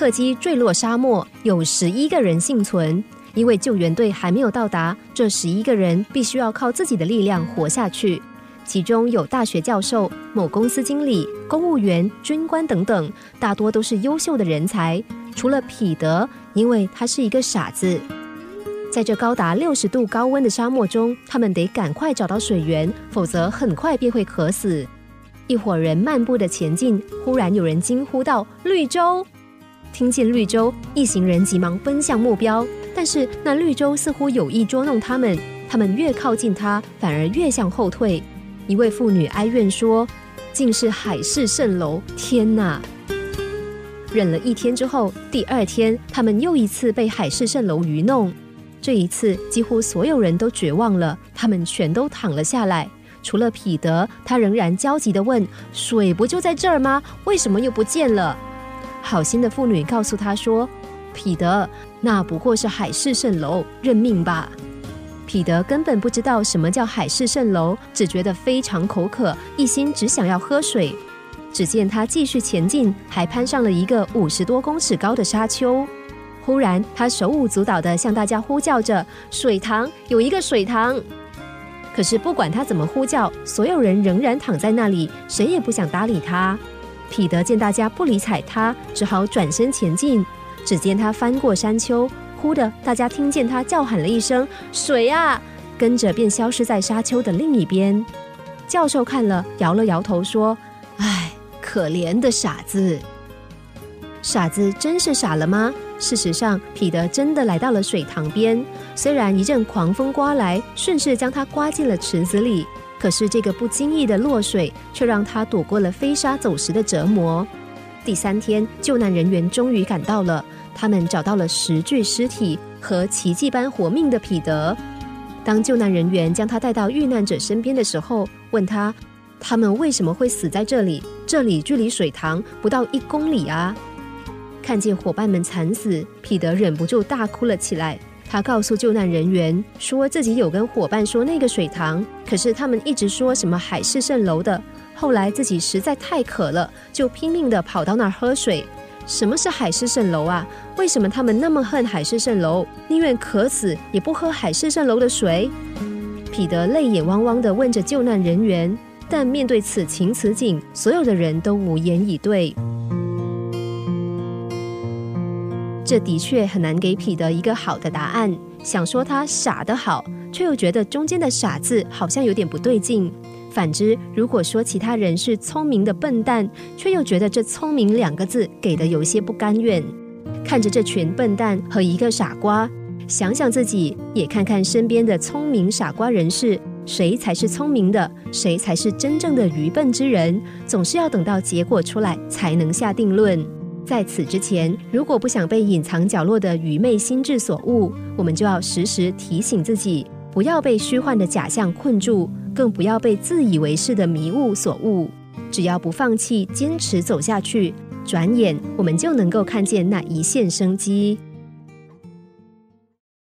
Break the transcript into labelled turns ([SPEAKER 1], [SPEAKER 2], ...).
[SPEAKER 1] 客机坠落沙漠，有十一个人幸存。因为救援队还没有到达，这十一个人必须要靠自己的力量活下去。其中有大学教授、某公司经理、公务员、军官等等，大多都是优秀的人才。除了彼得，因为他是一个傻子。在这高达六十度高温的沙漠中，他们得赶快找到水源，否则很快便会渴死。一伙人漫步的前进，忽然有人惊呼道：“绿洲！”听见绿洲，一行人急忙奔向目标。但是那绿洲似乎有意捉弄他们，他们越靠近它，反而越向后退。一位妇女哀怨说：“竟是海市蜃楼！天哪！”忍了一天之后，第二天他们又一次被海市蜃楼愚弄。这一次几乎所有人都绝望了，他们全都躺了下来，除了彼得，他仍然焦急地问：“水不就在这儿吗？为什么又不见了？”好心的妇女告诉他说：“彼得。”那不过是海市蜃楼，认命吧。彼得根本不知道什么叫海市蜃楼，只觉得非常口渴，一心只想要喝水。只见他继续前进，还攀上了一个五十多公尺高的沙丘。忽然，他手舞足蹈地向大家呼叫着：“水塘，有一个水塘！”可是不管他怎么呼叫，所有人仍然躺在那里，谁也不想搭理他。彼得见大家不理睬他，只好转身前进。只见他翻过山丘，忽的，大家听见他叫喊了一声“水啊”，跟着便消失在沙丘的另一边。教授看了，摇了摇头说：“唉，可怜的傻子。傻子真是傻了吗？事实上，彼得真的来到了水塘边。虽然一阵狂风刮来，顺势将他刮进了池子里，可是这个不经意的落水，却让他躲过了飞沙走石的折磨。”第三天，救难人员终于赶到了。他们找到了十具尸体和奇迹般活命的彼得。当救难人员将他带到遇难者身边的时候，问他：“他们为什么会死在这里？这里距离水塘不到一公里啊！”看见伙伴们惨死，彼得忍不住大哭了起来。他告诉救难人员，说自己有跟伙伴说那个水塘，可是他们一直说什么海市蜃楼的。后来自己实在太渴了，就拼命的跑到那儿喝水。什么是海市蜃楼啊？为什么他们那么恨海市蜃楼，宁愿渴死也不喝海市蜃楼的水？彼得泪眼汪汪的问着救难人员，但面对此情此景，所有的人都无言以对。这的确很难给彼得一个好的答案。想说他傻的好，却又觉得中间的傻字好像有点不对劲。反之，如果说其他人是聪明的笨蛋，却又觉得这“聪明”两个字给的有些不甘愿。看着这群笨蛋和一个傻瓜，想想自己，也看看身边的聪明傻瓜人士，谁才是聪明的，谁才是真正的愚笨之人？总是要等到结果出来才能下定论。在此之前，如果不想被隐藏角落的愚昧心智所误，我们就要时时提醒自己，不要被虚幻的假象困住。更不要被自以为是的迷雾所误。只要不放弃，坚持走下去，转眼我们就能够看见那一线生机。